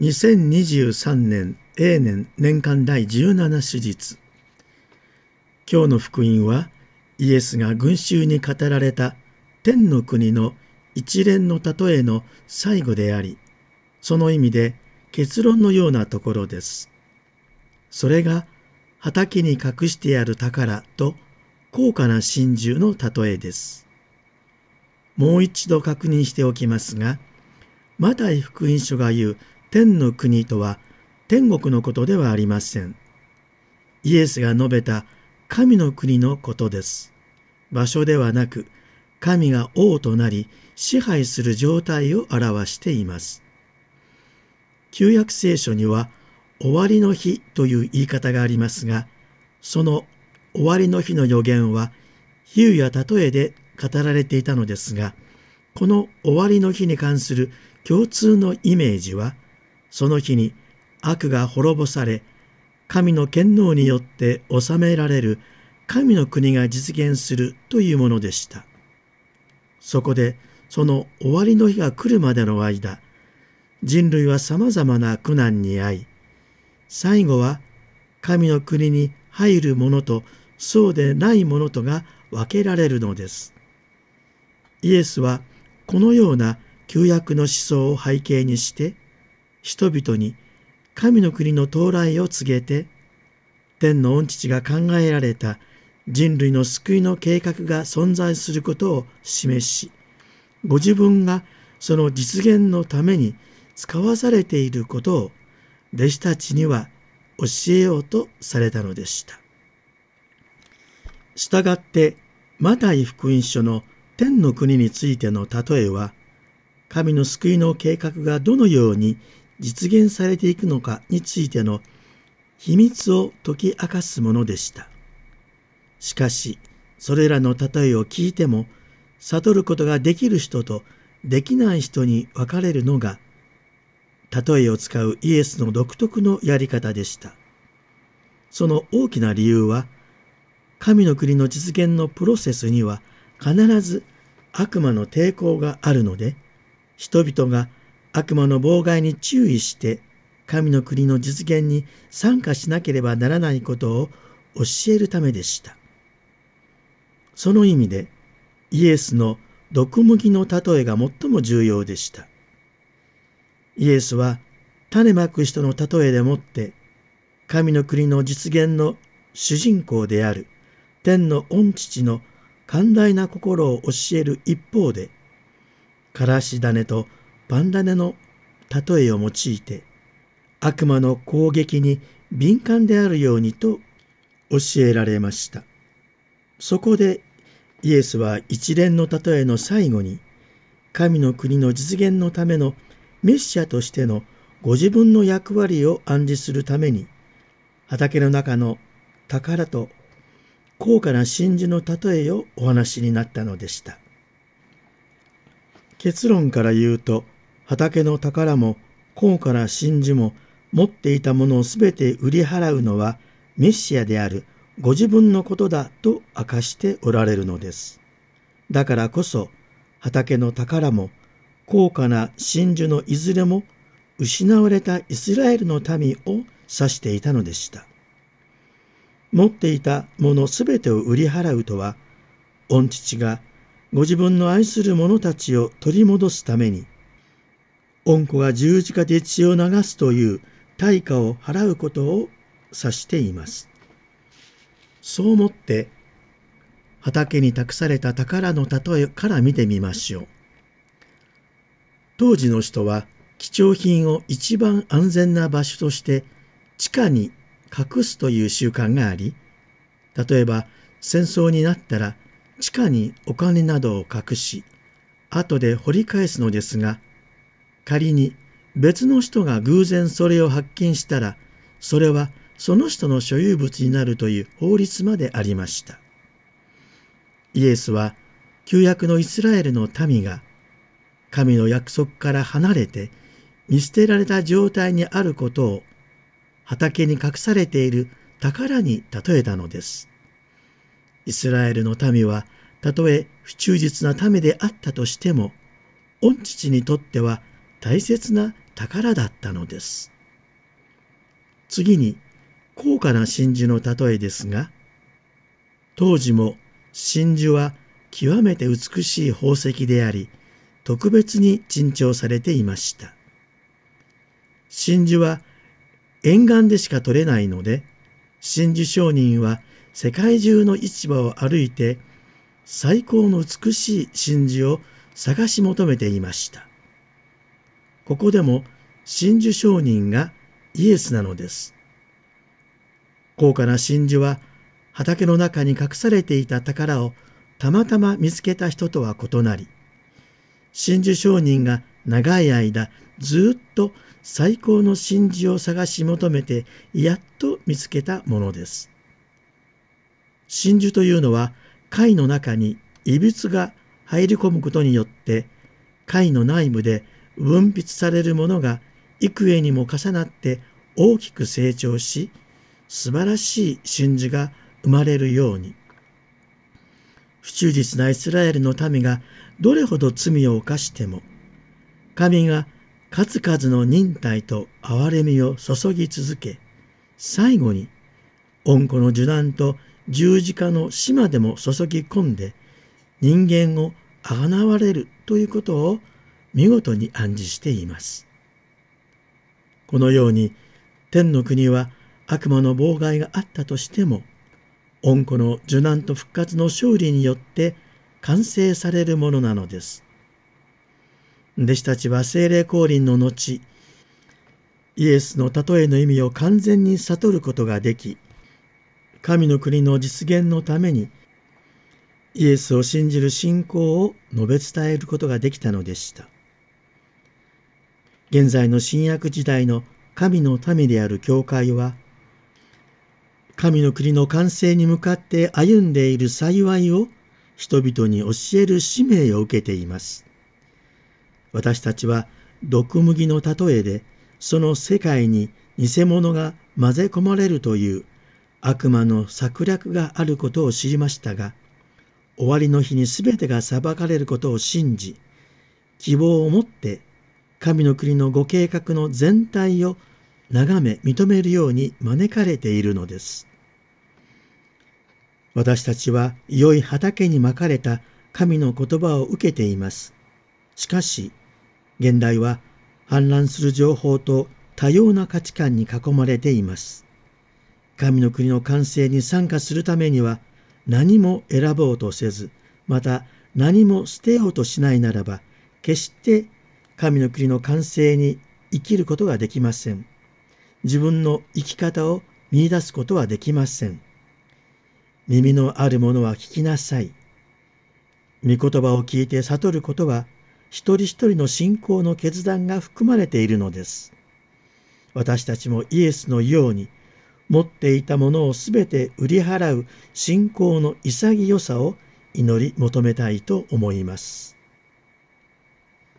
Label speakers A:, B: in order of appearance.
A: 2023年永年年間第17手術。今日の福音はイエスが群衆に語られた天の国の一連の例えの最後でありその意味で結論のようなところです。それが畑に隠してある宝と高価な真珠の例えです。もう一度確認しておきますがマタイ福音書が言う天の国とは天国のことではありません。イエスが述べた神の国のことです。場所ではなく、神が王となり支配する状態を表しています。旧約聖書には終わりの日という言い方がありますが、その終わりの日の予言は比喩や例えで語られていたのですが、この終わりの日に関する共通のイメージは、その日に悪が滅ぼされ、神の権能によって治められる神の国が実現するというものでした。そこでその終わりの日が来るまでの間、人類は様々な苦難に遭い、最後は神の国に入る者とそうでない者とが分けられるのです。イエスはこのような旧約の思想を背景にして、人々に神の国の到来を告げて天の御父が考えられた人類の救いの計画が存在することを示しご自分がその実現のために使わされていることを弟子たちには教えようとされたのでした。したがってマタイ福音書の天の国についての例えは神の救いの計画がどのように実現されていくのかについての秘密を解き明かすものでした。しかし、それらの例えを聞いても、悟ることができる人とできない人に分かれるのが、例えを使うイエスの独特のやり方でした。その大きな理由は、神の国の実現のプロセスには必ず悪魔の抵抗があるので、人々が悪魔の妨害に注意して神の国の実現に参加しなければならないことを教えるためでした。その意味でイエスの毒麦の例えが最も重要でした。イエスは種まく人の例えでもって神の国の実現の主人公である天の御父の寛大な心を教える一方でからし種とバンダネの例えを用いて悪魔の攻撃に敏感であるようにと教えられました。そこでイエスは一連の例えの最後に神の国の実現のためのメッシャとしてのご自分の役割を暗示するために畑の中の宝と高価な真珠の例えをお話になったのでした。結論から言うと畑の宝も高価な真珠も持っていたものをすべて売り払うのはメシアであるご自分のことだと明かしておられるのです。だからこそ畑の宝も高価な真珠のいずれも失われたイスラエルの民を指していたのでした。持っていたものすべてを売り払うとは、御父がご自分の愛する者たちを取り戻すために恩子が十字架で血を流すという対価を払うことを指しています。そう思って畑に託された宝の例えから見てみましょう。当時の人は貴重品を一番安全な場所として地下に隠すという習慣があり、例えば戦争になったら地下にお金などを隠し、後で掘り返すのですが、仮に別の人が偶然それを発見したら、それはその人の所有物になるという法律までありました。イエスは旧約のイスラエルの民が神の約束から離れて見捨てられた状態にあることを畑に隠されている宝に例えたのです。イスラエルの民はたとえ不忠実な民であったとしても、御父にとっては大切な宝だったのです。次に高価な真珠の例えですが、当時も真珠は極めて美しい宝石であり、特別に珍重されていました。真珠は沿岸でしか取れないので、真珠商人は世界中の市場を歩いて最高の美しい真珠を探し求めていました。ここでも真珠商人がイエスなのです。高価な真珠は畑の中に隠されていた宝をたまたま見つけた人とは異なり、真珠商人が長い間ずっと最高の真珠を探し求めてやっと見つけたものです。真珠というのは貝の中に異物が入り込むことによって貝の内部で分泌されるものが幾重にも重なって大きく成長し素晴らしい真珠が生まれるように。不忠実なイスラエルの民がどれほど罪を犯しても神が数々の忍耐と憐れみを注ぎ続け最後に恩子の受難と十字架の死までも注ぎ込んで人間をあがなわれるということを見事に暗示しています。このように天の国は悪魔の妨害があったとしても恩子の受難と復活の勝利によって完成されるものなのです。弟子たちは精霊降臨の後、イエスの例えの意味を完全に悟ることができ、神の国の実現のために、イエスを信じる信仰を述べ伝えることができたのでした。現在の新約時代の神の民である教会は、神の国の完成に向かって歩んでいる幸いを人々に教える使命を受けています。私たちは毒麦の例えでその世界に偽物が混ぜ込まれるという悪魔の策略があることを知りましたが終わりの日に全てが裁かれることを信じ希望を持って神の国のご計画の全体を眺め認めるように招かれているのです。私たちは良い畑にまかれた神の言葉を受けています。しかし、現代は氾濫する情報と多様な価値観に囲まれています。神の国の完成に参加するためには何も選ぼうとせず、また何も捨てようとしないならば、決して神の国の完成に生きることができません。自分の生き方を見出すことはできません。耳のある者は聞きなさい。御言葉を聞いて悟ることは、一人一人の信仰の決断が含まれているのです。私たちもイエスのように、持っていたものをすべて売り払う信仰の潔さを祈り求めたいと思います。